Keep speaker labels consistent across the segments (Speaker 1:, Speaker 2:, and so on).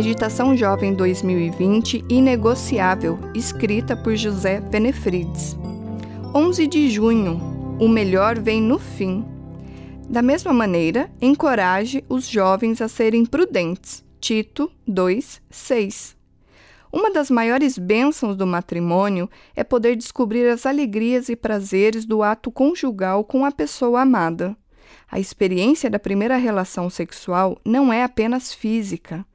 Speaker 1: Meditação Jovem 2020 Inegociável, escrita por José Benefrides. 11 de junho. O melhor vem no fim. Da mesma maneira, encoraje os jovens a serem prudentes. Tito 2, 6. Uma das maiores bênçãos do matrimônio é poder descobrir as alegrias e prazeres do ato conjugal com a pessoa amada. A experiência da primeira relação sexual não é apenas física.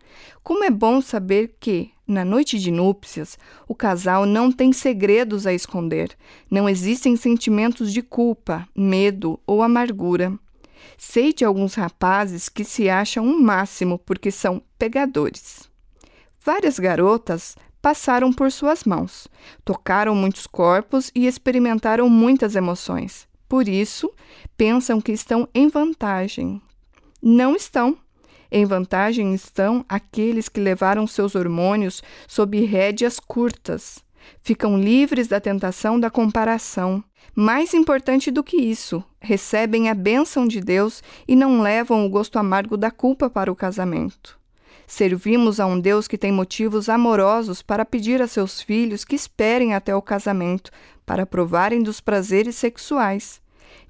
Speaker 1: Como é bom saber que, na noite de núpcias, o casal não tem segredos a esconder, não existem sentimentos de culpa, medo ou amargura. Sei de alguns rapazes que se acham um máximo porque são pegadores. Várias garotas passaram por suas mãos, tocaram muitos corpos e experimentaram muitas emoções. Por isso, pensam que estão em vantagem. Não estão. Em vantagem estão aqueles que levaram seus hormônios sob rédeas curtas. Ficam livres da tentação da comparação. Mais importante do que isso, recebem a bênção de Deus e não levam o gosto amargo da culpa para o casamento. Servimos a um Deus que tem motivos amorosos para pedir a seus filhos que esperem até o casamento para provarem dos prazeres sexuais.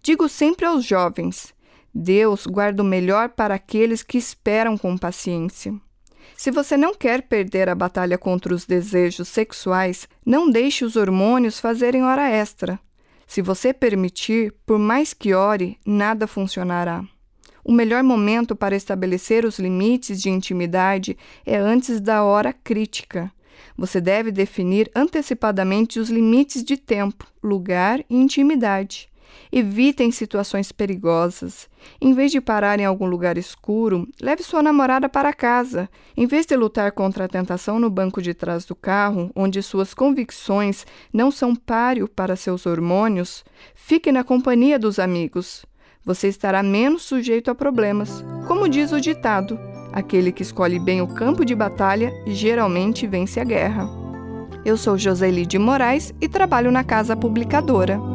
Speaker 1: Digo sempre aos jovens: Deus guarda o melhor para aqueles que esperam com paciência. Se você não quer perder a batalha contra os desejos sexuais, não deixe os hormônios fazerem hora extra. Se você permitir, por mais que ore, nada funcionará. O melhor momento para estabelecer os limites de intimidade é antes da hora crítica. Você deve definir antecipadamente os limites de tempo, lugar e intimidade. Evitem situações perigosas. Em vez de parar em algum lugar escuro, leve sua namorada para casa. Em vez de lutar contra a tentação no banco de trás do carro, onde suas convicções não são páreo para seus hormônios, fique na companhia dos amigos. Você estará menos sujeito a problemas. Como diz o ditado, aquele que escolhe bem o campo de batalha geralmente vence a guerra. Eu sou Joseli de Moraes e trabalho na Casa Publicadora.